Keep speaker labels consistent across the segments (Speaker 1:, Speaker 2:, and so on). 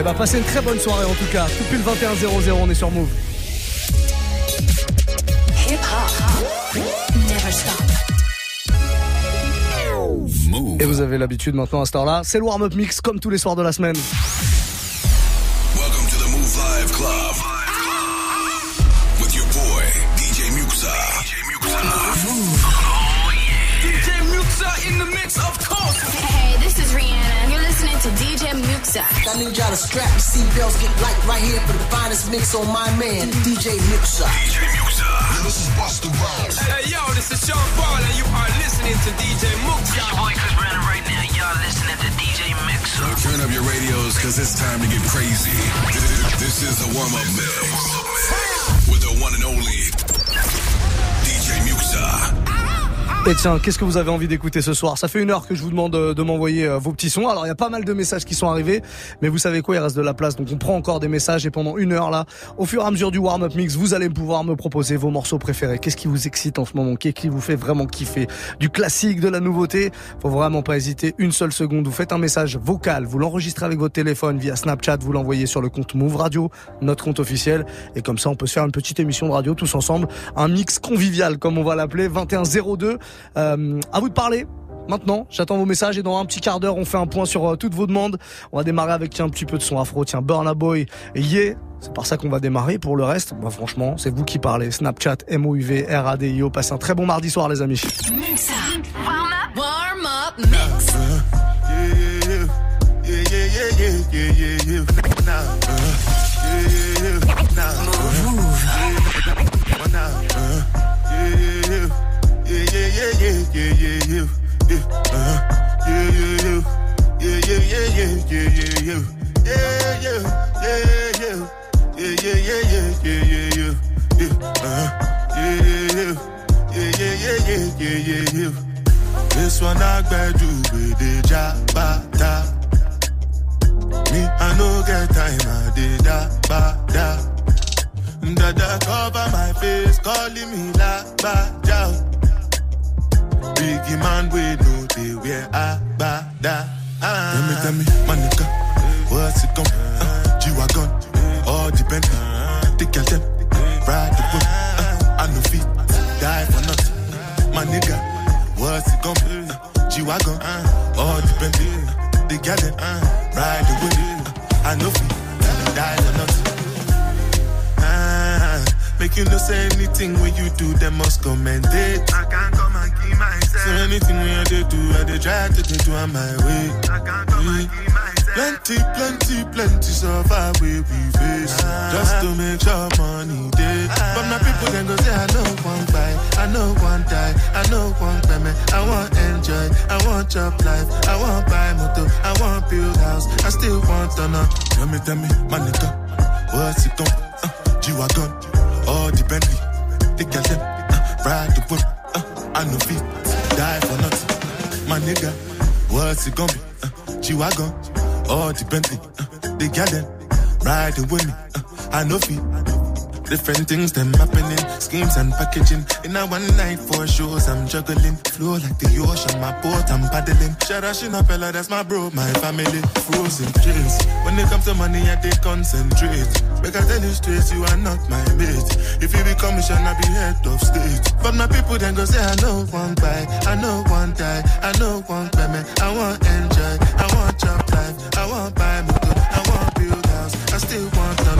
Speaker 1: Eh bah, passez une très bonne soirée en tout cas. Tout pile 21 00, on est sur Move. Hip hop. Never stop. Et vous avez l'habitude maintenant à ce temps-là, c'est le warm-up mix comme tous les soirs de la semaine.
Speaker 2: Muxa. I need y'all to strap your seatbelts, get light right here for the finest mix on my man, DJ Muxa. DJ Muxa. this is Busta Rhymes. Hey, yo, this is Sean Paul, and you are listening to DJ Muxa. Your boy Chris Brandon right now. Y'all listening to DJ Muxa. So turn up your radios, cause it's time to get crazy. This is the warm-up mix with the one and only DJ Muxa.
Speaker 1: Et tiens, qu'est-ce que vous avez envie d'écouter ce soir? Ça fait une heure que je vous demande de m'envoyer euh, vos petits sons. Alors il y a pas mal de messages qui sont arrivés, mais vous savez quoi, il reste de la place, donc on prend encore des messages et pendant une heure là, au fur et à mesure du warm-up mix, vous allez pouvoir me proposer vos morceaux préférés. Qu'est-ce qui vous excite en ce moment? Qu'est-ce qui vous fait vraiment kiffer? Du classique, de la nouveauté? Faut vraiment pas hésiter une seule seconde. Vous faites un message vocal, vous l'enregistrez avec votre téléphone via Snapchat, vous l'envoyez sur le compte Move Radio, notre compte officiel, et comme ça on peut se faire une petite émission de radio tous ensemble, un mix convivial comme on va l'appeler, 2102. Euh, à vous de parler. Maintenant, j'attends vos messages et dans un petit quart d'heure, on fait un point sur euh, toutes vos demandes. On va démarrer avec un petit peu de son afro, tiens, Burna Boy et Yeah. C'est par ça qu'on va démarrer. Pour le reste, bah franchement, c'est vous qui parlez. Snapchat, MOUV, RADIO. Passez un très bon mardi soir, les amis. yeah, things them happening, schemes and packaging. In a one night for shows, I'm juggling. Flow like the ocean, my boat, I'm paddling. Shout out Shinapella, that's my bro, my family. Frozen dreams. When it comes to money, I take concentrate. I tell you straight, you are not my mate. If you become me, shall not be head of state. But my people then go say, I know one buy, I know one die, I know one payment. I want enjoy, I want job life, I want buy motor, I want build house, I still want to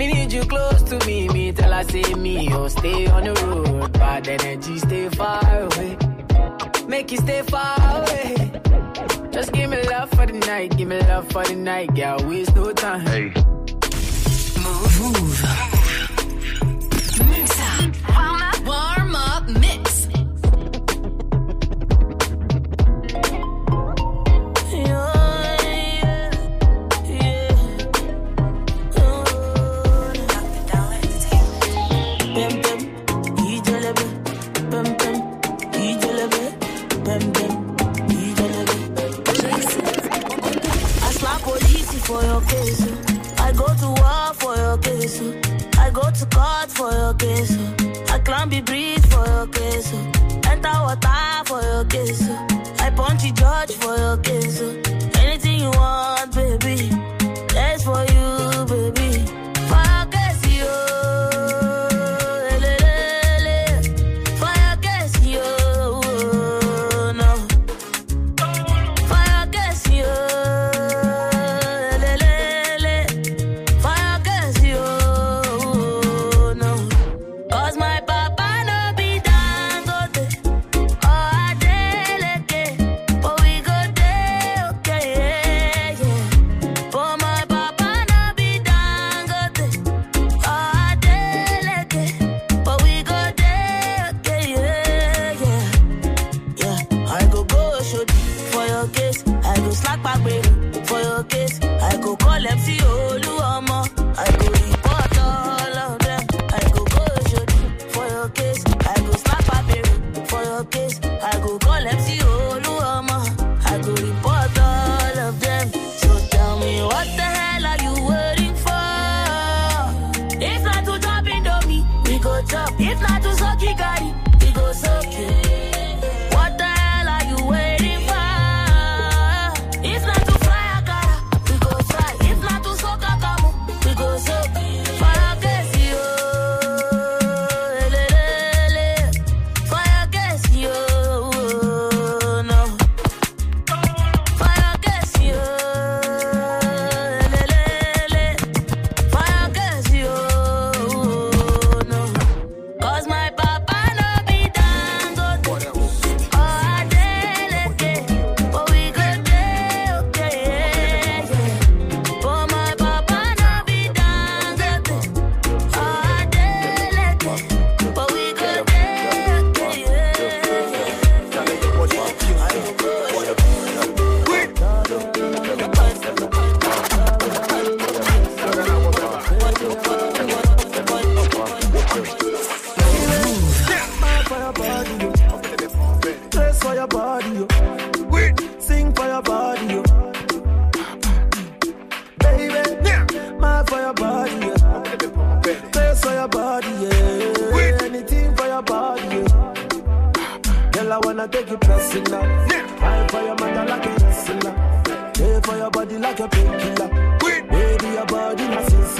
Speaker 3: Me need you close to me. Me tell her say me, oh stay on the road. Bad energy, stay far away make you stay far away. Just give me love for the night, give me love for the night, girl. Waste no time.
Speaker 4: Hey.
Speaker 5: Move, move.
Speaker 6: Your case. I go to war for your case. I go to court for your case. I climb the bridge for your case. Enter water for your case. I punch the judge for your case. Anything you want, case. I go call MC Oluomo.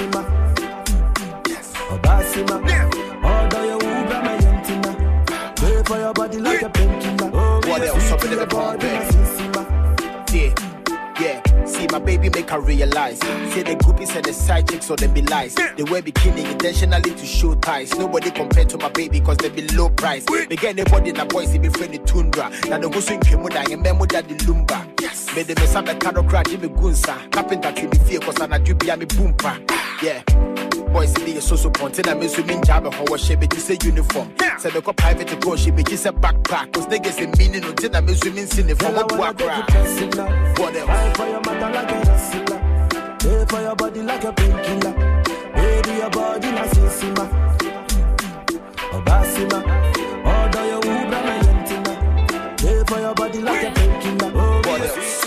Speaker 7: Sinsima. Obasima. Order your Uber, my yentina. Pay for your body like a painkiller. Oh,
Speaker 8: What
Speaker 7: me a
Speaker 8: else up in the
Speaker 7: body,
Speaker 8: bed?
Speaker 7: na sinsima.
Speaker 8: Yeah, yeah. See my baby make her realize. Say the groupies and the side chicks so they be lies. They wear bikini intentionally to show ties. Nobody compared to my baby cause they be low price. They get anybody in the boys, be friendly tundra. Now the go swing kimuda and memo that the lumba. Yes. Made them a me caro crack, Jimmy Gunsa. Carpenter to me fear cause I'm a me boompa. Yeah. boys be a so so pontin. I miss women job and how she be say uniform. Say me go private to go she be just a backpack. Cause niggas in meaning until I miss women sin from a boy cry. What else?
Speaker 7: Fight for your mother like a wrestler. Pay for your body like a painkiller. Baby, your body like Sissima. Obasima. Order your Uber, my yentina. Pay for your body like a painkiller. Oh,
Speaker 8: What else?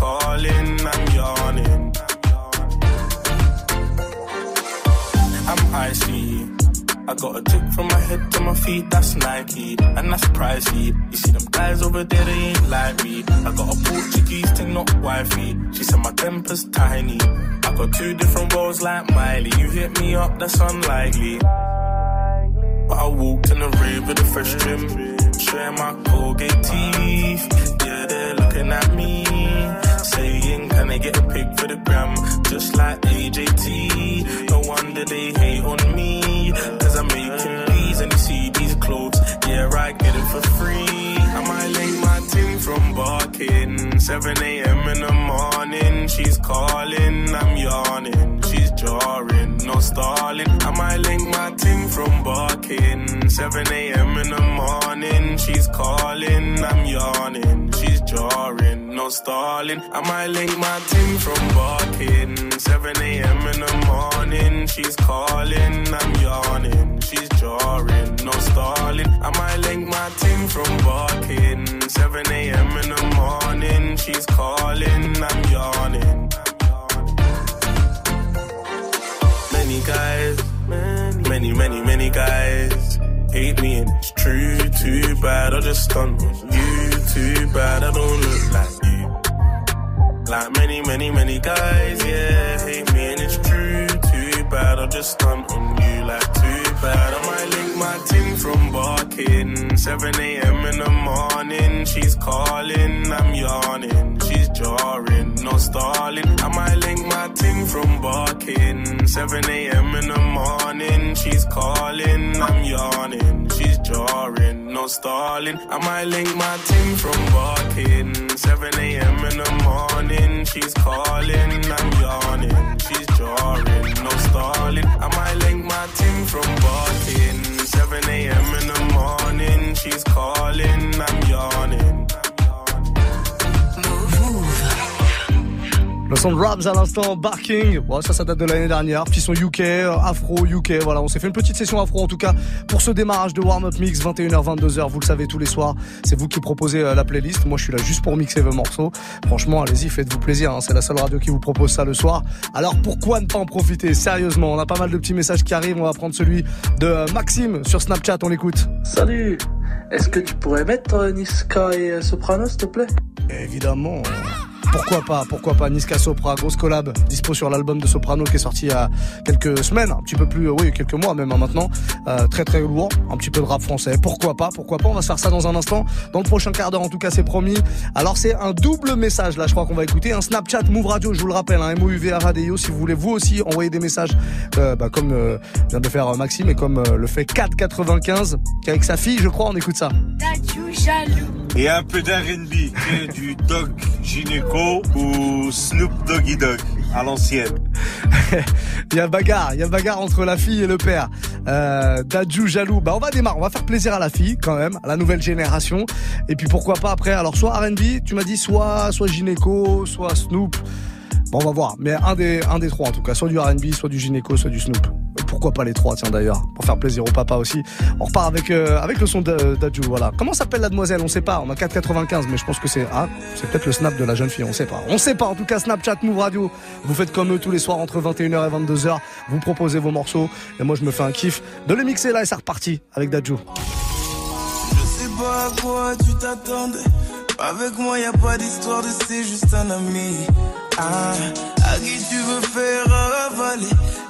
Speaker 9: Calling, I'm yawning. I'm icy. I got a tick from my head to my feet, that's Nike, and that's pricey. You see them guys over there, they ain't like me. I got a Portuguese thing, not wifey. She said my temper's tiny. I got two different roles like Miley. You hit me up, that's unlikely. But I walked in the rave with a fresh trim, showing my Colgate teeth. Yeah, they're looking at me, Can I get a pic for the gram? Just like AJT. No wonder they hate on me, cause I'm making these and you see these clothes. Yeah, I get it for free. I might link my team from barking. 7 a.m. in the morning, she's calling, I'm yawning, she's jarring, no stalling. I might link my team from barking. 7 a.m. in the morning, she's calling, I'm yawning, she's jarring, no stalling. I might link my team from barking. 7 a.m. in the morning, she's calling, I'm yawning, she's jarring, no stalling. I might link my team from barking. 7 a.m. in the morning, she's calling, I'm yawning. Many guys, many, many, many guys hate me, and it's true. Too bad, I just stunt on you. Too bad, I don't look like. Like many, many, many guys, yeah, hate me and it's true. Too bad I'll just stunt on you, like too bad. I might link my ting from barking. 7 a.m. in the morning, she's calling, I'm yawning, she's jarring, no stalling. I might link my ting from barking. 7 a.m. in the morning, she's calling, I'm yawning stalling. I might link my team from barking. 7 a.m. in the morning, she's calling, I'm yawning, she's jarring, no stalling. I might link my team from barking. 7 a.m. in the morning, she's calling, I'm yawning.
Speaker 10: Le son de Rabs à l'instant, Barking. Bon, ça, ça date de l'année dernière. Petit son UK, euh, Afro, UK. Voilà, on s'est fait une petite session Afro en tout cas pour ce démarrage de Warm Up Mix, 21h, 22h. Vous le savez tous les soirs. C'est vous qui proposez euh, la playlist. Moi, je suis là juste pour mixer vos morceaux. Franchement, allez-y, faites-vous plaisir. Hein. C'est la seule radio qui vous propose ça le soir. Alors pourquoi ne pas en profiter? Sérieusement, on a pas mal de petits messages qui arrivent. On va prendre celui de euh, Maxime sur Snapchat. On l'écoute.
Speaker 11: Salut. Est-ce que tu pourrais mettre Niska et Soprano, s'il te plaît?
Speaker 10: Évidemment. Pourquoi pas, pourquoi pas Niska Sopra, grosse collab, dispo sur l'album de Soprano qui est sorti il y a quelques semaines, un petit peu plus, oui, quelques mois même hein, maintenant. Euh, très très lourd, un petit peu de rap français. Pourquoi pas, pourquoi pas, on va se faire ça dans un instant. Dans le prochain quart d'heure en tout cas c'est promis. Alors c'est un double message là je crois qu'on va écouter. Un Snapchat Move Radio, je vous le rappelle, un MOUV Radio si vous voulez vous aussi envoyer des messages euh, bah, comme euh, vient de faire Maxime et comme le fait 495 qui avec sa fille je crois on écoute ça.
Speaker 12: Et un peu d'R&B, du Gynéco ou Snoop Doggy Dog à l'ancienne.
Speaker 10: il y a bagarre, il y a bagarre entre la fille et le père. Euh, Dadju jaloux. Bah on va démarrer, on va faire plaisir à la fille quand même, à la nouvelle génération. Et puis pourquoi pas après, alors soit R&B, tu m'as dit soit soit gynéco, soit Snoop. Bon, on va voir. Mais un des, un des trois, en tout cas. Soit du R&B, soit du gynéco, soit du Snoop. Pourquoi pas les trois, tiens, d'ailleurs. Pour faire plaisir au papa aussi. On repart avec, euh, avec le son d'Adju, voilà. Comment s'appelle la demoiselle? On sait pas. On a 4,95, mais je pense que c'est, ah, c'est peut-être le snap de la jeune fille. On sait pas. On sait pas. En tout cas, Snapchat, Move Radio. Vous faites comme eux tous les soirs entre 21h et 22h. Vous proposez vos morceaux. Et moi, je me fais un kiff de les mixer là et c'est reparti avec Dadju.
Speaker 13: Je sais pas à quoi tu t'attendais. Avec moi, pas d'histoire de c'est juste un ami. Ah, qui tu veux faire avaler?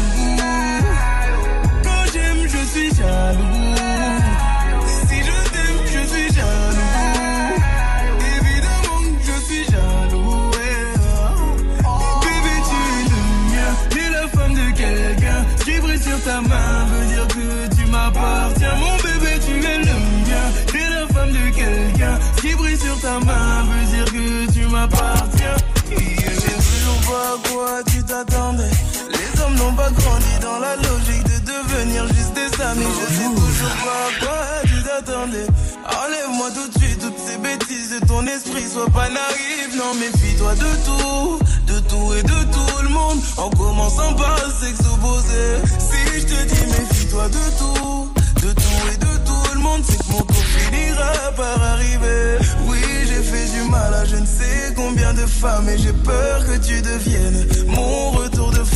Speaker 13: Si je t'aime, je suis jaloux. Évidemment, je suis jaloux. Bébé, tu es le mien. T'es la femme de quelqu'un. qui brille sur ta main veut dire que tu m'appartiens. Mon bébé, tu es le mien. T'es la femme de quelqu'un. qui brille sur ta main veut dire que tu m'appartiens. Je sais toujours pas à quoi tu t'attendais. Les hommes n'ont pas grandi dans la logique devenir juste des amis. Je sais toujours pas à quoi tu t'attendais. Enlève-moi tout de suite toutes ces bêtises de ton esprit. Sois pas naïf, non, méfie-toi de tout. De tout et de tout le monde. En commençant par opposé. Si je te dis méfie-toi de tout. De tout et de tout le monde. C'est que mon tour finira par arriver. Oui, j'ai fait du mal à je ne sais combien de femmes. Et j'ai peur que tu deviennes mon retour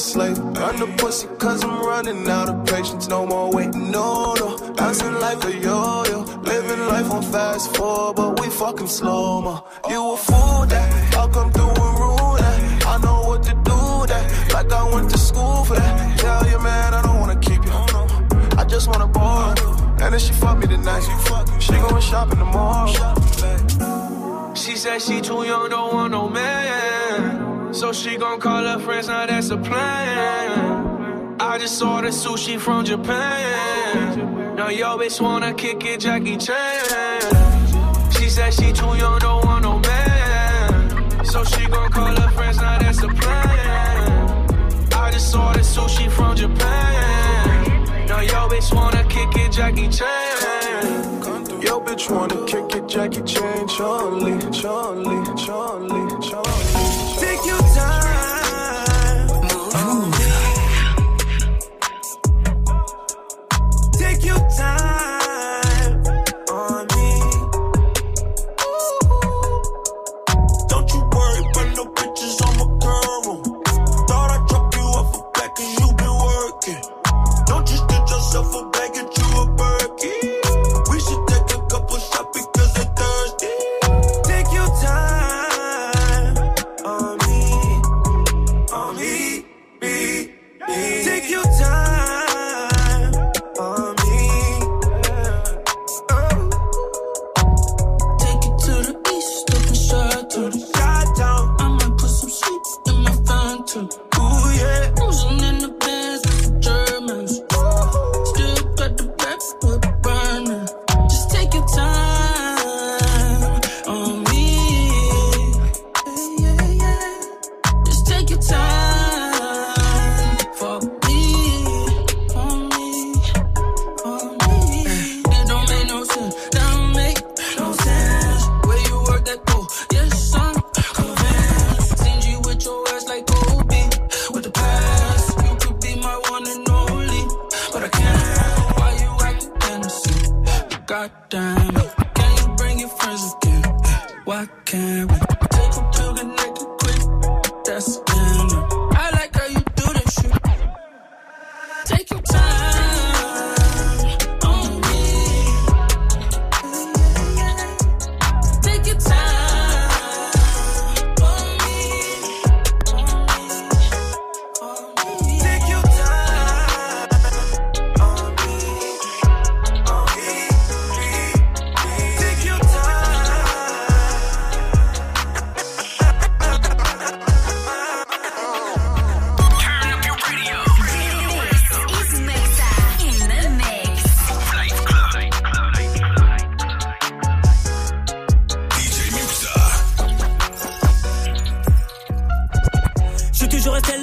Speaker 14: Slave. Run the pussy cause I'm running out of patience. No more waiting, no, no. Bouncing like a yo-yo. Living life on fast forward, but we fucking slow mo. You a fool that. I'll come through and rule that. I know what to do that. Like I went to school for that. Tell you, man, I don't wanna keep you. I just wanna borrow. And then she fuck me tonight. She going shopping tomorrow.
Speaker 13: She said she too young, don't want no man. So she gon' call her friends, now that's the plan. I just saw the sushi from Japan. Now yo bitch wanna kick it, Jackie Chan. She said she too young, don't want no man. So she gon' call her friends, now that's the plan. I just saw the sushi from Japan. Now yo bitch wanna kick it, Jackie Chan.
Speaker 14: Yo, bitch, wanna kick it, Jackie Chan, Charlie, Charlie, Charlie, Charlie.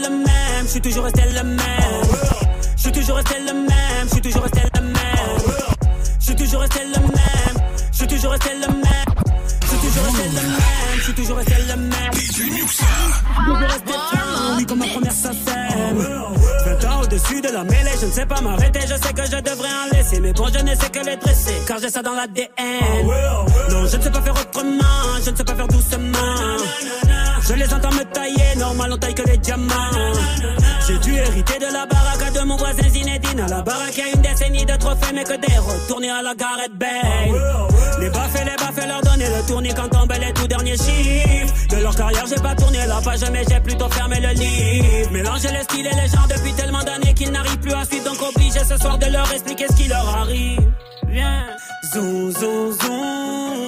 Speaker 15: Le même, je suis toujours resté le même. Je suis toujours resté le même, je suis toujours resté le même. Je suis toujours resté le même, je suis toujours resté le même. Je suis toujours resté le même, je suis toujours resté le même. Toujours resté oui, comme ma première scène. 20 ans au au-dessus de la mêlée. Je ne sais pas m'arrêter, je sais que je devrais en laisser. Mais bon, je ne sais que les dresser, car j'ai ça dans l'ADN. Non, je ne sais pas faire autrement, je ne sais pas faire doucement. Je les entends me tailler, normal on taille que les diamants. J'ai dû hériter de la baraque de mon voisin Zinedine. À la baraque, y a une décennie de trophées, mais que des retournés à la Gareth Bay. Les baffes les baffes, leur donner le tournis quand tombait les tout derniers chiffres. De leur carrière, j'ai pas tourné la page, mais j'ai plutôt fermé le livre. Mélanger les styles et les gens depuis tellement d'années qu'ils n'arrivent plus à suivre, donc obligé ce soir de leur expliquer ce qui leur arrive. Viens, zoom, zoom, zoom,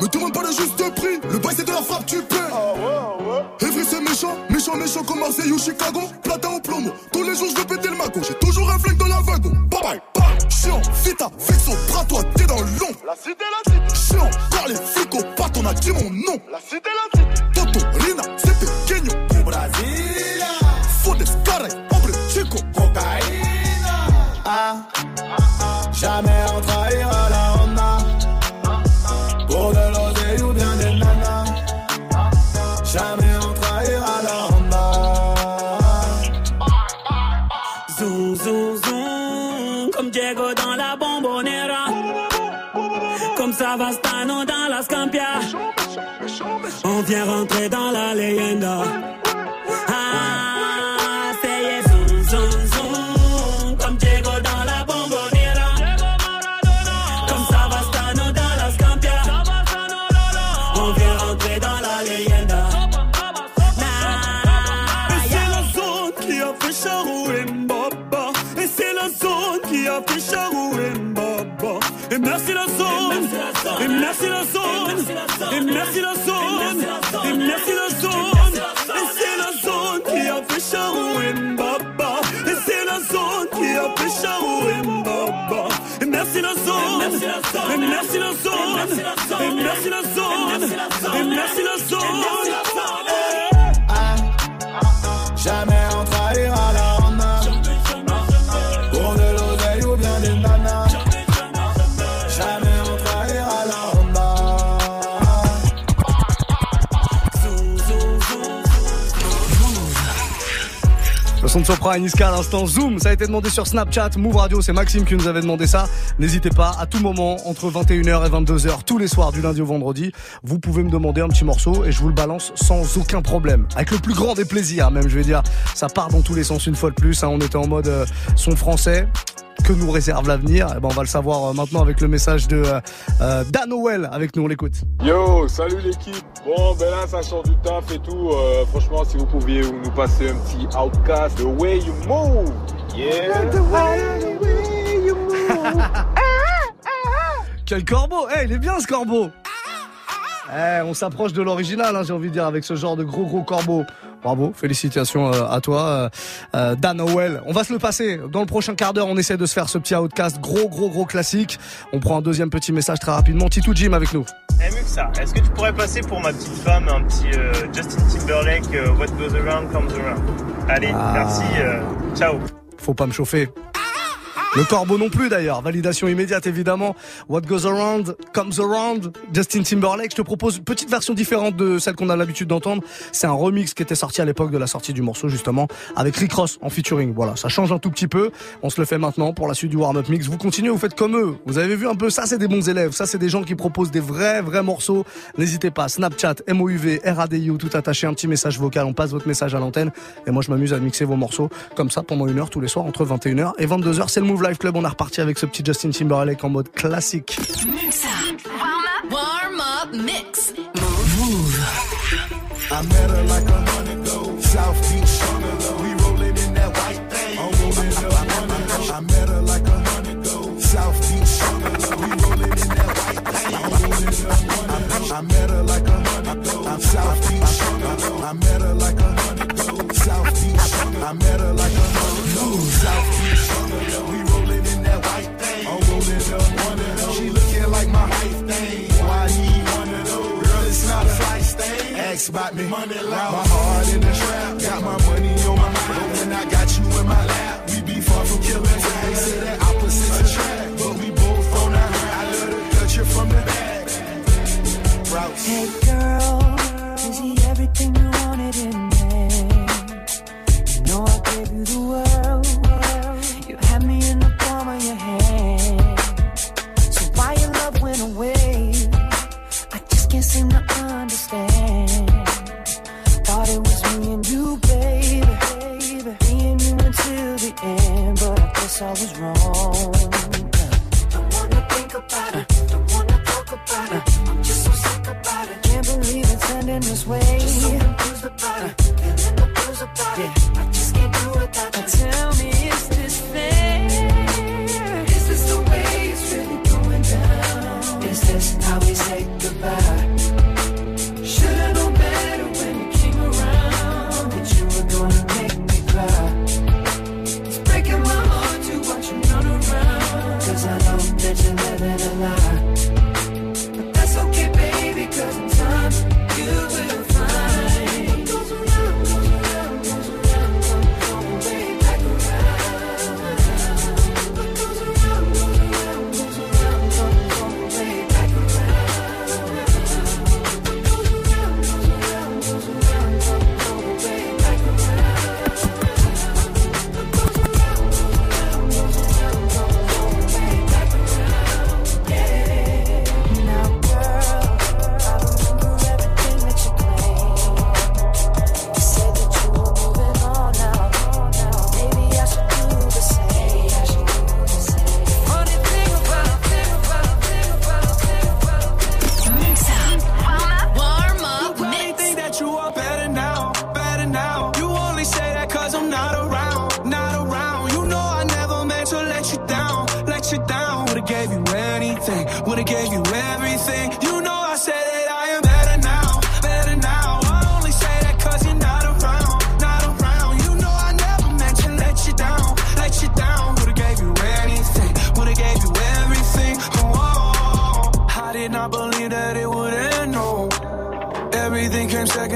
Speaker 16: Me demande pas le juste prix, le bail c'est de la frappe, tu paies. Evry c'est méchant, méchant, méchant comme Marseille ou Chicago. Platin au plomo, tous les jours je veux péter le magot. J'ai toujours un flingue dans la wagon. Bye bye, bye. Chiant, vita, vexo, bras toi, t'es dans l'ombre. La cité, la cité. Chiant, car les flics au on a dit mon nom. La cité, la cité. Toto, Rina, c'est pequeño. Au Brasilia. Fodes, caray, hombre, chico. Cocaïna.
Speaker 17: Ah, jamais on trahira
Speaker 10: son de Sopra et Niska à l'instant Zoom, ça a été demandé sur Snapchat, Move Radio, c'est Maxime qui nous avait demandé ça. N'hésitez pas, à tout moment, entre 21h et 22h, tous les soirs, du lundi au vendredi, vous pouvez me demander un petit morceau et je vous le balance sans aucun problème. Avec le plus grand des plaisirs, même, je vais dire. Ça part dans tous les sens une fois de plus. hein. On était en mode euh, son français. Que nous réserve l'avenir Eh ben, On va le savoir euh, maintenant avec le message de euh, euh, Dan Howell avec nous, on l'écoute.
Speaker 18: Yo, salut l'équipe. Bon, ben là, ça sort du taf et tout. Euh, franchement, si vous pouviez nous passer un petit outcast, The Way You Move. Yeah.
Speaker 10: Quel corbeau Eh, il est bien ce corbeau Eh, on s'approche de l'original, hein, j'ai envie de dire, avec ce genre de gros gros corbeau. Bravo, félicitations euh, à toi, euh, euh, Dan Howell. On va se le passer. Dans le prochain quart d'heure, on essaie de se faire ce petit outcast gros gros gros classique. On prend un deuxième petit message très rapidement. Titou Jim avec nous.
Speaker 19: Eh Muxa, est-ce que tu pourrais passer pour ma petite femme un petit euh, Justin Timberlake, euh, What Goes Around Comes Around? Allez,
Speaker 10: Ah.
Speaker 19: merci, euh, ciao.
Speaker 10: Faut pas me chauffer. Le corbeau non plus d'ailleurs. Validation immédiate évidemment. What goes around comes around. Justin Timberlake. Je te propose une petite version différente de celle qu'on a l'habitude d'entendre. C'est un remix qui était sorti à l'époque de la sortie du morceau justement avec Rick Ross en featuring. Voilà, ça change un tout petit peu. On se le fait maintenant pour la suite du warm-up mix. Vous continuez, vous faites comme eux. Vous avez vu un peu ça, c'est des bons élèves. Ça, c'est des gens qui proposent des vrais, vrais morceaux. N'hésitez pas. Snapchat, MOUV, RADIO, tout attaché, un petit message vocal. On passe votre message à l'antenne. Et moi, je m'amuse à mixer vos morceaux comme ça pendant une heure tous les soirs entre 21h et 22h. C'est le Move Club. On est reparti avec ce petit Justin Timberlake en mode classique.
Speaker 17: ask about me. Money. My heart in the trap, got my money on my mind. But when I got you in my lap.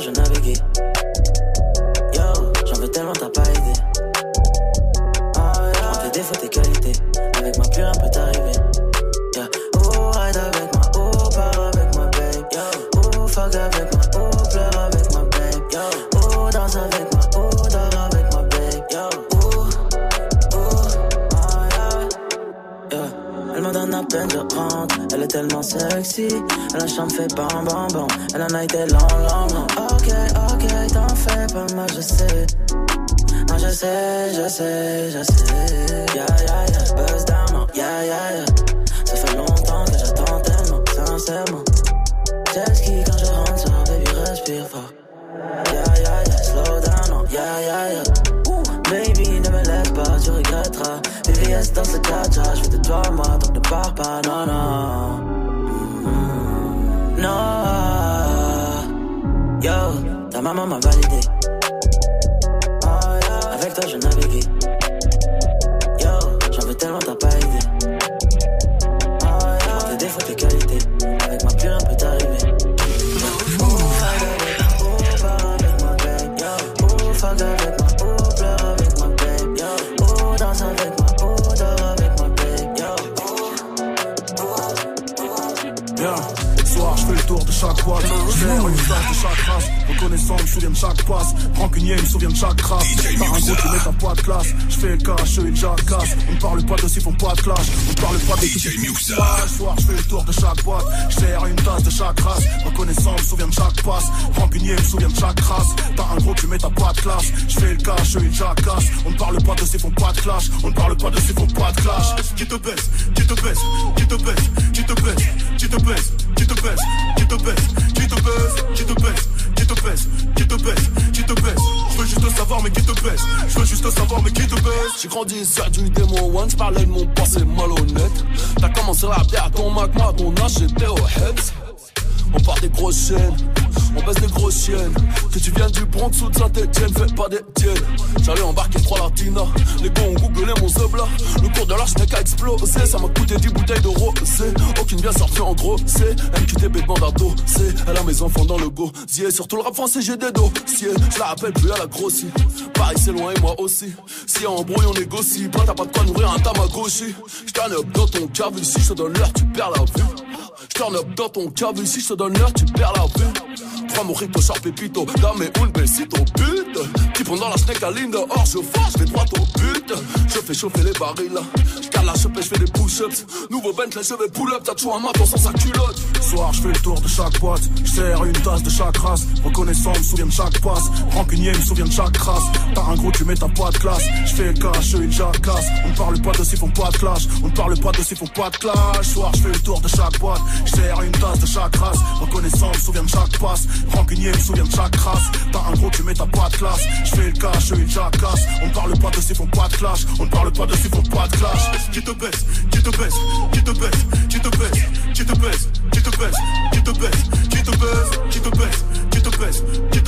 Speaker 20: je naviguais. Yo, j'en veux tellement, t'as pas idée. Ah, yeah. des tes qualités. Avec ma pure, un peu t'arriver. Tellement sexy. La chambre fait bam bam bam. Elle en a été long, long, long. Ok, ok, t'en fais pas mal, je sais. Non, je sais, je sais, je sais. Yeah, yeah, yeah. Buzz down, oh, yeah, yeah, yeah. Ça fait longtemps que j'attends tellement, sincèrement. Jet ski quand je rentre sur baby, respire fort. Yeah, yeah, yeah. Slow down, oh, yeah, yeah, yeah. Baby, ne me laisse pas, tu regretteras. VVS dans ce catch, je de toi moi, donc ne pars pas, non, non. Non. Yo, ta maman m'a validé. Avec toi, je.
Speaker 16: Je fais une face de chaque race. Reconnaissant, me souviens de chaque passe. Rancunier, me souviens de chaque crasse. Par un gros, tu mets ta poids de classe. Je fais le cash, et déjà casse. On ne parle pas de font pas de clash. On ne parle pas de tout ce Soir, je fais le tour de chaque boîte. Je une tasse de chaque race. Reconnaissant, me souviens de chaque passe. Rancunier, me souviens de chaque race. Par un gros, tu mets ta poids de classe. Je fais le cash, et déjà casse. On ne parle pas de font pas de clash. On ne parle pas de font pas de clash. Qui te baisse, qui te baisse, qui te baisse, qui te baisse, qui te baisse, qui te baisse, qui te baisse, qui te baisse, Je veux juste savoir mais qui te baisse.
Speaker 21: J'ai grandi sur du démon one, j'parlais de mon passé malhonnête. T'as commencé à ton Mac, moi ton âge j'étais au heads. On part des grosses on baisse des grosses chiennes. Que tu viennes du Bronx ou de Saint-Etienne, fais pas des tiennes. J'allais embarquer trois latinas, les gars ont googlé mon zebla. Le cours de l'arche n'est qu'à exploser, ça m'a coûté 10 bouteilles de rosé. Aucune bien sortie en gros, c'est MQTB demande à c'est Elle a mes enfants dans le gosier, surtout le rap français j'ai des dossiers. Je la rappelle plus à la grossie. Paris c'est loin et moi aussi. Si en embrouille on négocie, pas t'as pas de quoi nourrir un tamagotchi. J'turn up dans ton cave ici, je te donne l'heure, tu perds la vue. J'turn up dans ton cave ici, je donne l'heure, tu perds la vue. Prends mon rito, sharp pépito, dame un besito, but. Qui pendant la snake à ligne dehors, je force, je vais droit au but. Je fais chauffer les barils, chope et je fais des push-ups. Nouveau Bentley, je vais pull up, t'as toujours un maton sans sa culotte.
Speaker 16: Soir, je fais le tour de chaque boîte. Je une tasse de chaque race. Reconnaissant, me souviens de chaque passe. Rancunier, me souviens de chaque race. T'as un gros, tu mets ta pas de classe. Je fais cash, une jacasse. On parle pas de s'ils font pas de clash. On parle pas de s'ils font pas de clash. Soir, je fais le tour de chaque boîte. Sers une tasse de chaque race. Reconnaissant, me souviens de chaque passe. Rancunier, me souviens de chaque race. T'as un gros, tu mets ta pas classe. Je fais le cash, une jacasse. On parle pas de s'ils font pas de clash. On parle pas de font pas de clash. Qui te baisse, qui te baisse, qui te baisse, qui te baisse, qui te baisse, qui te baisse, qui te baisse, qui te baisse, qui te baisse, qui te baisse, qui te baisse,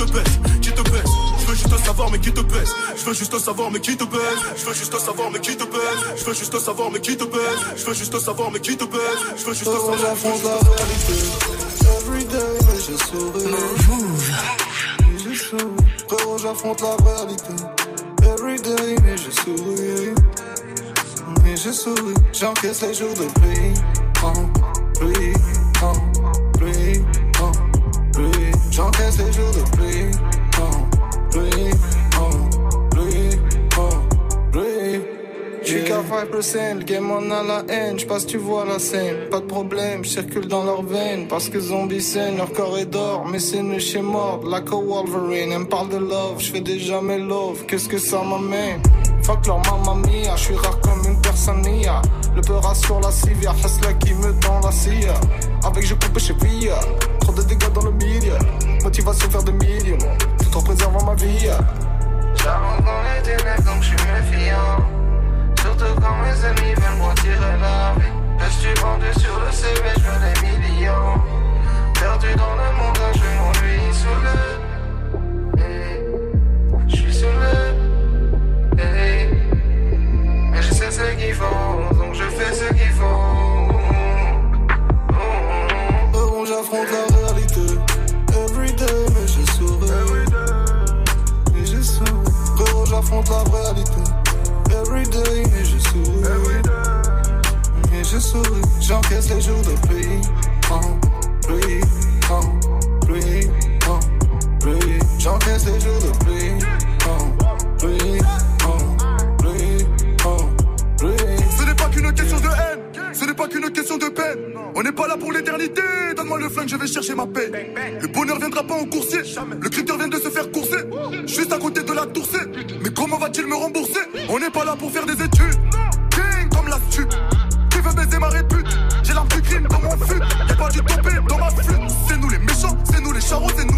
Speaker 16: savoir mais qui te baisse. Je veux juste savoir mais qui te baisse. Je veux juste savoir mais qui te baisse. Je veux juste savoir mais qui te baisse. Je veux juste savoir mais qui te baisse. Je veux juste savoir
Speaker 13: j'affronte la réalité. Everyday, mais je souris. Mais je souris. J'affronte la réalité. Everyday, mais je souris. Mais je souris. J'encaisse les jours de pluie. Oh, pluie. Oh, pluie. Oh, pluie. J'encaisse les jours de pluie. 5%, le game en a la haine, j'passe tu vois la scène, pas de problème, j'circule dans leurs veines, parce que zombies saignent, leur corps est d'or, mais c'est une chez mort, la co Wolverine, elle me parle de love, j'fais déjà mes love, qu'est-ce que ça m'amène?
Speaker 22: Fuck leur mamma mia, je suis rare comme une personne nia. Le peur sur la civière, Hasla qui me tend la scie. Avec je coupe chez Via, trop de dégâts dans le milieu. Motivation faire des millions, tout en préservant ma vie.
Speaker 13: J'avance dans les ténèbres donc je suis méfiant. Surtout quand mes ennemis veulent m'en tirer la vie. Je suis vendu sur le CV, je veux des millions. Perdu dans le monde, je m'ennuie sous le. Hey, Je suis sous le. Hey. Mais je sais ce qu'il faut, donc je fais ce qu'il faut.
Speaker 22: Bon, j'affronte la réalité. Everyday, mais je souris. Mais je souris. Gros, j'affronte la réalité. Everyday, mais je je souris. J'encaisse les jours de pluie. Pluie, pluie, pluie. J'encaisse les jours de pluie. En pluie, en pluie, pluie.
Speaker 16: Ce n'est pas qu'une question de haine, ce n'est pas qu'une question de peine. On n'est pas là pour l'éternité, donne-moi le flingue, je vais chercher ma paix. Le bonheur viendra pas en coursier, le critère vient de se faire courser. Juste à côté de la toursée, mais comment va-t-il me rembourser? On n'est pas là pour faire des études, J'ai l'arme du crime dans mon fut, y'a pas du topé dans ma flûte. C'est nous les méchants, c'est nous les charros, c'est nous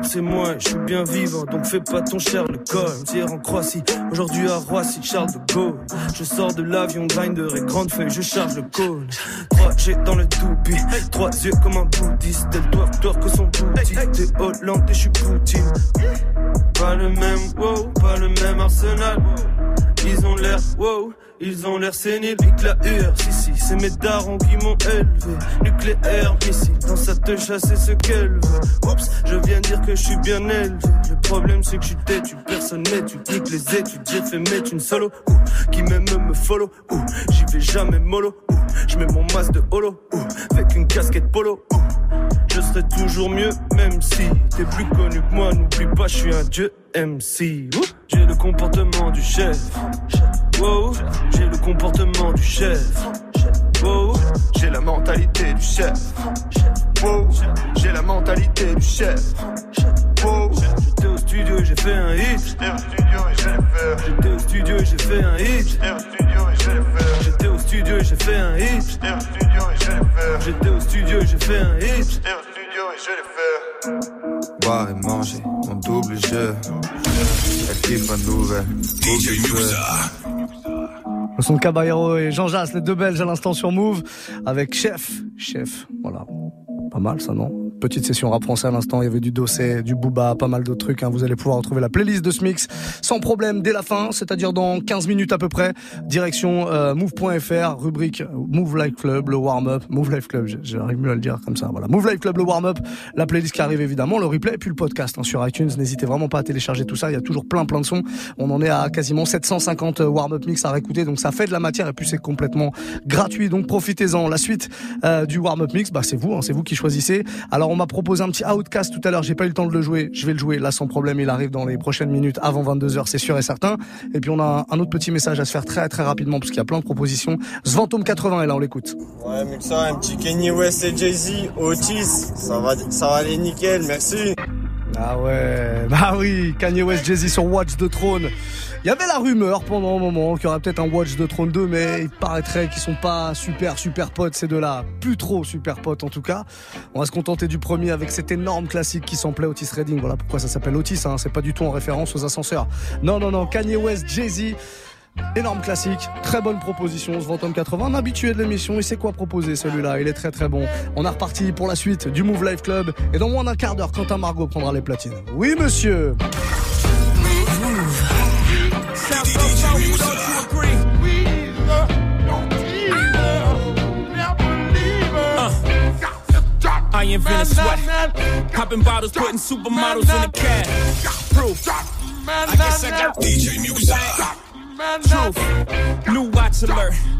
Speaker 23: rap c'est moi, je suis bien vivant, donc fais pas ton cher le col. Hier en Croatie, aujourd'hui à Roissy, Charles de Gaulle. Je sors de l'avion, grinder et grande feuille, je charge le col. 3 G dans le toupie, trois yeux comme un bouddhiste. Elles doivent tort que son boutique. T'es hollandais, je suis Poutine. Pas le même, wow, pas le même arsenal. Ils ont l'air, wow, ils ont l'air séniles, pique la hur. Si, si, c'est mes darons qui m'ont élevé. Nucléaire, missile, dans sa te chasser ce qu'elle veut. Oups, je viens dire que je suis bien élevé. Le problème, c'est que je suis têtu, personne m'étude, nique les études. J'ai fait mettre une solo, ouh, qui m'aime me follow, ouh, j'y vais jamais mollo, je mets mon masque de holo, ouh, avec une casquette polo, ouh. Je serai toujours mieux, même si t'es plus connu que moi. N'oublie pas, je suis un dieu MC. J'ai le comportement du chef. Chef. Wow.
Speaker 17: j'ai la mentalité du chef. Wow, j'ai la mentalité du chef. Wow,
Speaker 23: J'étais au studio et j'ai fait un hit. J'étais au studio et j'ai fait un hit. J'étais au studio et j'ai fait un hit. J'étais au studio et j'ai fait un hit.
Speaker 17: Boire et manger, mon double jeu. Active ma nouvelle. DJ
Speaker 10: Le son de Caballero et Jean Jass, les deux Belges à l'instant sur Move, avec Chef. Chef, voilà. Pas mal ça, non? Petite session rap français à l'instant, il y avait du Dossé, du Booba, pas mal d'autres trucs. Hein. Vous allez pouvoir retrouver la playlist de ce mix sans problème dès la fin, c'est-à-dire dans 15 minutes à peu près. Direction euh, move.fr, rubrique Move Life Club, le warm-up. Move Life Club, j'arrive mieux à le dire comme ça. Voilà, Move Life Club, le warm-up, la playlist qui arrive évidemment, le replay et puis le podcast hein, sur iTunes. N'hésitez vraiment pas à télécharger tout ça, il y a toujours plein plein de sons. On en est à quasiment 750 warm-up mix à réécouter, donc ça fait de la matière et puis c'est complètement gratuit. Donc profitez-en. La suite euh, du warm-up mix, bah c'est vous, hein, c'est vous qui choisissez. Alors on m'a proposé un petit Outcast tout à l'heure, j'ai pas eu le temps de le jouer, je vais le jouer là sans problème, il arrive dans les prochaines minutes avant 22h, c'est sûr et certain. Et puis on a un autre petit message à se faire très très rapidement parce qu'il y a plein de propositions. Svantom 80 est là, on l'écoute.
Speaker 24: Ouais, Muxa, un petit Kenny West et Jay-Z, Otis, ça va, ça va aller nickel, merci.
Speaker 10: Ah ouais, bah oui, Kanye West, Jay-Z sur Watch the Throne. Il y avait la rumeur pendant un moment qu'il y aurait peut-être un Watch the Throne 2, mais il paraîtrait qu'ils sont pas super super potes ces deux-là, plus trop super potes en tout cas. On va se contenter du premier avec cet énorme classique qui s'appelait Otis Redding. Voilà pourquoi ça s'appelle Otis, hein. c'est pas du tout en référence aux ascenseurs. Non non non, Kanye West, Jay-Z. Énorme classique, très bonne proposition. On se vend en 80, un habitué de l'émission. Il sait quoi proposer celui-là? Il est très très bon. On est reparti pour la suite du Move Life Club. Et dans moins d'un quart d'heure, Quentin Margot prendra les platines. Oui, monsieur.
Speaker 25: I bottles, supermodels in the. I guess I got DJ. Truth. New watch alert.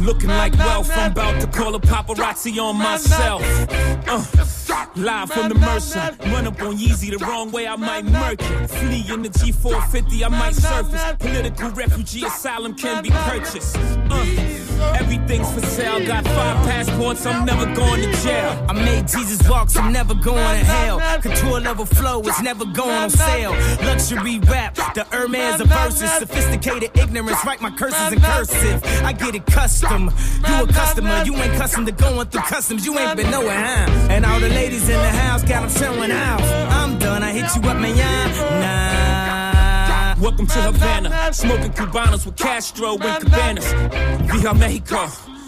Speaker 25: looking like wealth. I'm about to call a paparazzi on myself. Uh, live from the Mercer. Run up on Yeezy the wrong way, I might murk it. Flee in the G450, I might surface. Political refugee asylum can be purchased. Uh, everything's for sale. Got five passports, I'm never going to jail.
Speaker 26: I made Jesus walks, I'm never going to hell. Couture level flow is never going on sale. Luxury rap, the Hermes of verses. Sophisticated ignorance, write my curses in cursive. I get it custom. You a customer, you ain't custom to going through customs. You ain't been nowhere, huh? And all the ladies in the house got them showing out. I'm done, I hit you up, man. Nah.
Speaker 25: Welcome to Havana, smoking Cubanos with Castro and Cabanas. Via Mexico.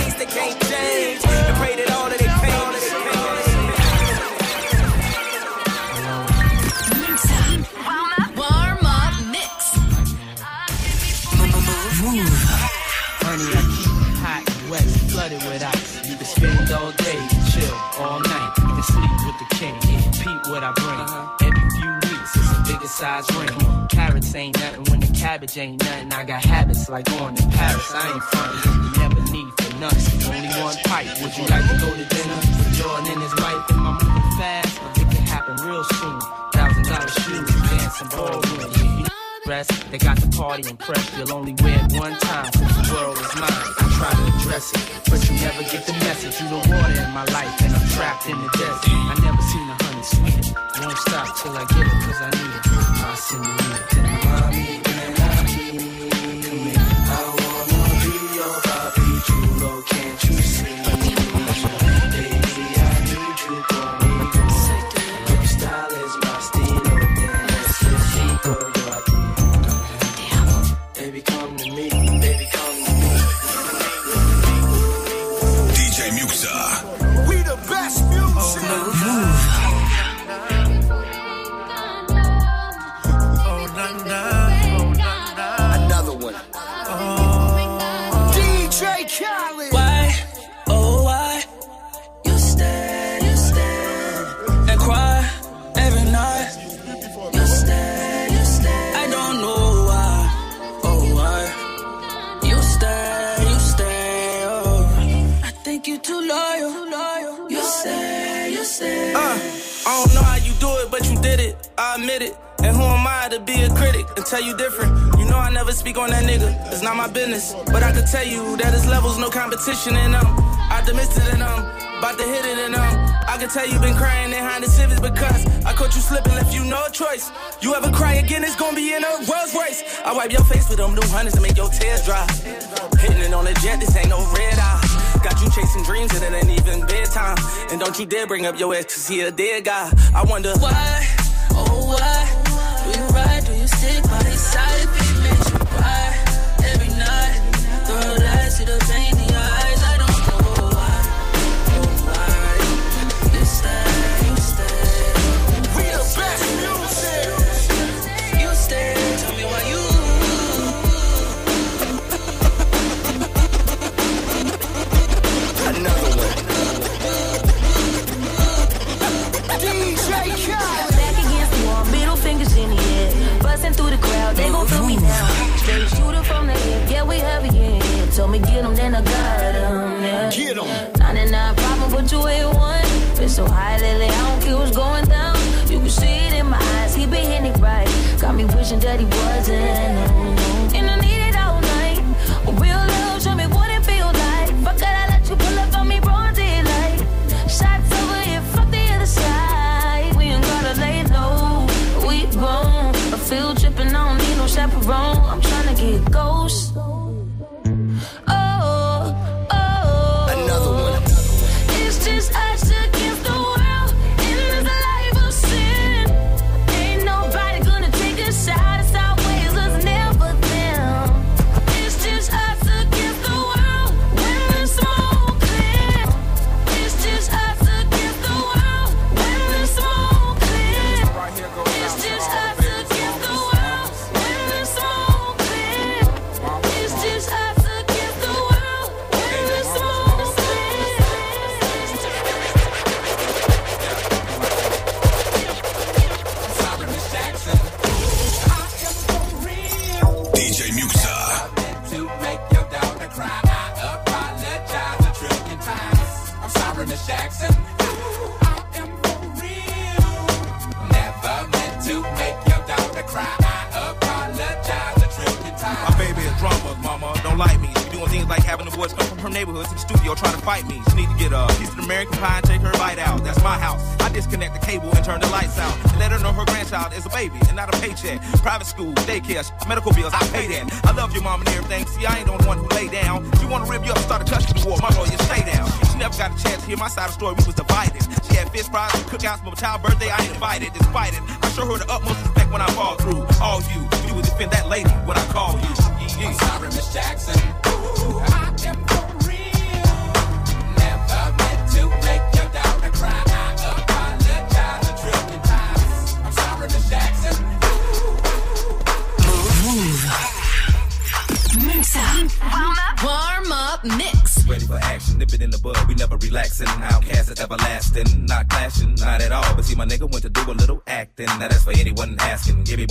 Speaker 26: things that can't change. And pray that all of their pain, all of their
Speaker 5: Warm up, warm up mix.
Speaker 27: Honey, I keep hot, wet, flooded with ice. You can spend all day, chill all night. Can sleep with the king. What I bring. Every few weeks, it's a bigger size ring. Carrots ain't nothing cabbage ain't nothing. I got habits like going to Paris. I ain't frontin'. You never need for nothing. Only one pipe. Would you like to go to dinner Jordan and his wife? Am I moving fast? but It can happen real soon. Thousand dollar shoes, dancing ballroom. Rest, they got the party impressed. You'll only wear it one time. The world is mine. I try to address it, but you never get the message. You the water in my life, and I'm trapped in the desert. I never seen a honey sweeter. Won't stop till I get it, cause I need it. You it. Mommy,
Speaker 14: Uh, I don't know how you do it, but you did it. I admit it. And who am I to be a critic and tell you different? You know I never speak on that nigga. It's not my business. But I can tell you that his levels no competition in them. Optimistic in them. About to hit it in them. I can tell you been crying behind the civics because I caught you slipping, left you no choice. You ever cry again, it's gonna be in a Rolls Royce. I wipe your face with them new hundreds to make your tears dry. Hitting it on a jet, this ain't no red eye. Got you chasing dreams and it ain't even bedtime. And don't you dare bring up your ex, cause he a dead guy. I wonder
Speaker 26: why, oh why, do you ride, do you stick by his side? I
Speaker 6: got him, yeah. Get him. 99 problem, but you ain't one. Been so high lately, I don't care what's going down. You can see it in my eyes, he been hitting it right. Got me wishing that he wasn't. And I need it all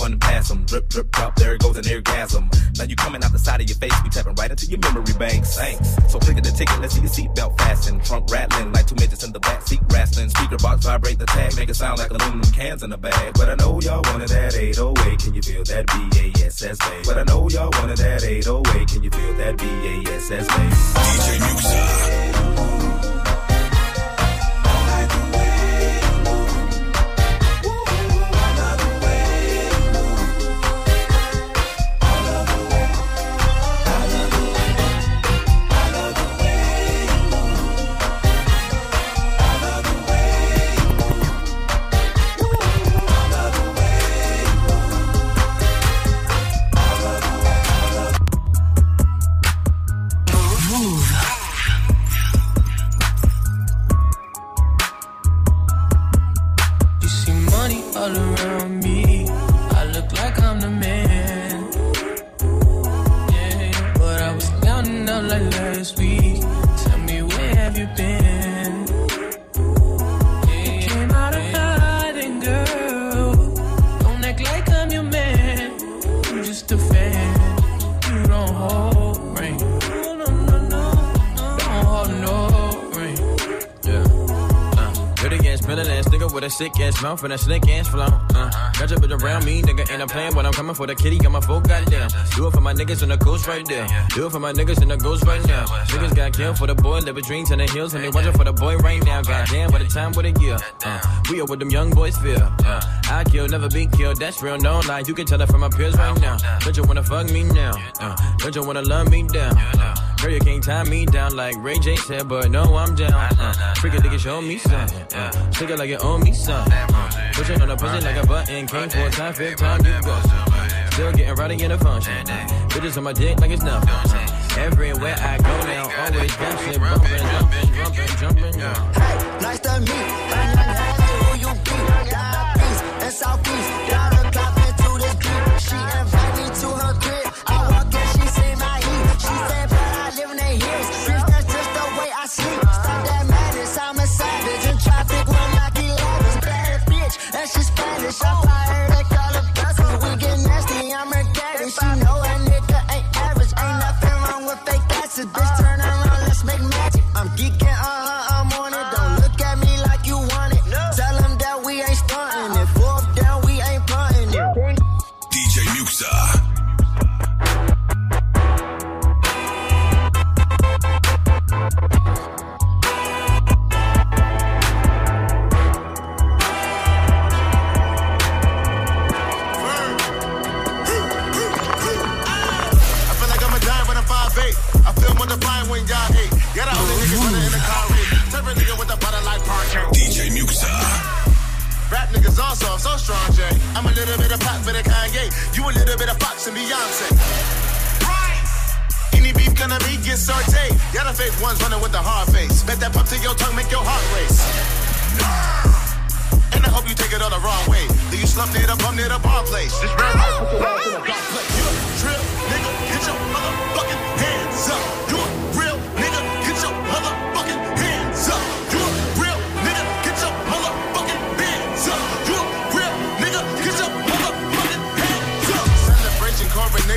Speaker 14: asking. Give me one and pass 'em. Drip, drip, drop. There it goes an orgasm. Now you coming out the side of your face, we tapping right into your memory banks. Thanks. So click at the ticket, let's see your seatbelt fasten. Trunk rattling like two midgets in the back seat wrestling. Speaker box vibrate the tag, make it sound like aluminum cans in a bag. But I know y'all wanted that 808. Can you feel that BASS bass? But I know y'all wanted that 808. Can you feel that BASS bass? DJ Muxa.
Speaker 28: A
Speaker 29: ass and slick ass flow. Uh, got your bitch around me, nigga, and I'm playing when I'm coming for the kitty. Got my full goddamn. Do it for my niggas in the coast right there. Do it for my niggas in the ghost right now. Niggas got killed for the boy, living dreams in the hills, and they watching for the boy right now. Goddamn, by the time with a year. Uh, we are what them young boys feel. Uh, I kill, never be killed. That's real, no lie. You can tell it from my peers right now. Don't you wanna fuck me now? Uh, don't you wanna love me down? Uh, girl, you can't tie me down like Ray J said, but no, I'm down. Uh, freaking nigga, show me something. Uh, Stick it like you owe me something. Uh, pushing on the pussy like a button. Came four time, fifth time you go. Still getting rowdy in the function. Bitches on my dick like it's nothing. Everywhere I go now, always dancing, bumping, jumping, jumping, jumping. Yeah.
Speaker 30: Nice to meet. Who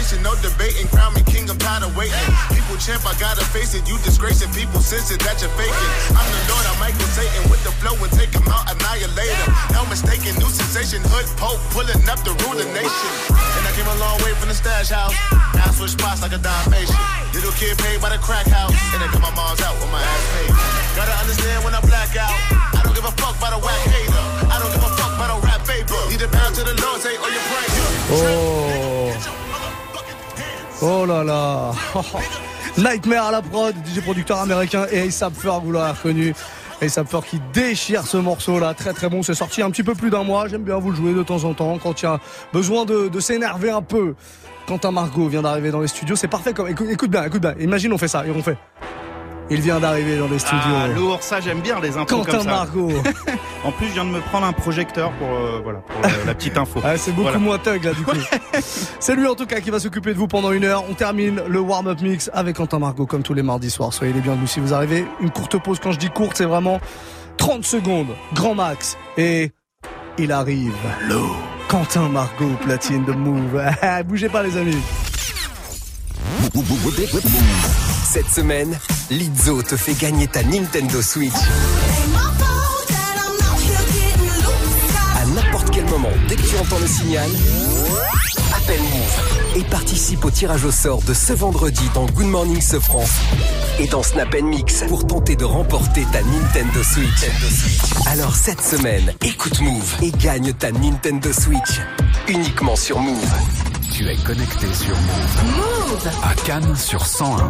Speaker 31: coronation, no debating. Crown me king, I'm tired of waiting. People champ, I gotta face it. You disgracing people, sense it that you're faking. I'm the Lord, I'm Michael Satan with the flow and take him out, annihilate him. No mistaken, new sensation, hood pope, pulling up the ruler nation. And I came a long way from the stash house. Now I switch spots like a Dalmatian. Little kid paid by the crack house. And then got my mom's out with my ass paid. Gotta understand when I black out. I don't give a fuck about a whack hater. I don't give a fuck about a rap paper. Need pound to the Lord, say. Oh.
Speaker 10: Oh là là. Nightmare à la prod, DJ producteur américain et ASAP vous l'avez reconnu. ASAP qui déchire ce morceau là, très très bon. C'est sorti un petit peu plus d'un mois. J'aime bien vous le jouer de temps en temps quand il y a besoin de, s'énerver un peu. Quand un Margot vient d'arriver dans les studios, c'est parfait comme. Écoute, écoute bien, écoute bien. Imagine on fait ça et on fait. Il vient d'arriver dans les studios.
Speaker 32: Ah, lourd, ça j'aime bien les infos
Speaker 10: Quentin
Speaker 32: comme ça.
Speaker 10: Margot.
Speaker 32: en plus, je viens de me prendre un projecteur pour, euh, voilà, pour la, la petite info.
Speaker 10: Ah, c'est beaucoup
Speaker 32: Voilà.
Speaker 10: moins thug là du coup. c'est lui en tout cas qui va s'occuper de vous pendant une heure. On termine le warm-up mix avec Quentin Margot comme tous les mardis soirs. Soyez les bienvenus si vous arrivez. Une courte pause, quand je dis courte, c'est vraiment 30 secondes, grand max. Et il arrive. Quentin Margot, platine de Move. Bougez pas les amis.
Speaker 33: Cette semaine, Lizzo te fait gagner ta Nintendo Switch. À n'importe quel moment, dès que tu entends le signal, appelle Move et participe au tirage au sort de ce vendredi dans Good Morning Sofran et dans Snap Mix pour tenter de remporter ta Nintendo Switch. Alors cette semaine, écoute Move et gagne ta Nintendo Switch uniquement sur Move.
Speaker 34: Tu es connecté sur Move.
Speaker 5: Move
Speaker 34: À Cannes sur 101.